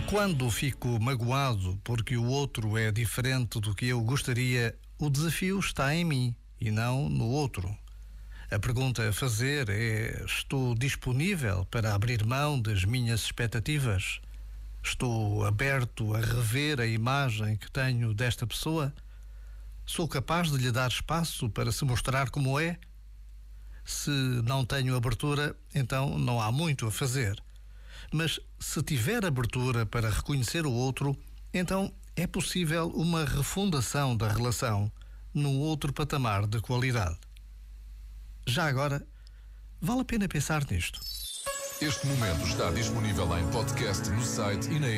Quando fico magoado porque o outro é diferente do que eu gostaria, o desafio está em mim e não no outro. A pergunta a fazer é: estou disponível para abrir mão das minhas expectativas? Estou aberto a rever a imagem que tenho desta pessoa? Sou capaz de lhe dar espaço para se mostrar como é? Se não tenho abertura, então não há muito a fazer. Mas se tiver abertura para reconhecer o outro, então é possível uma refundação da relação num outro patamar de qualidade. Já agora, vale a pena pensar nisto. Este momento está disponível em podcast no site e na.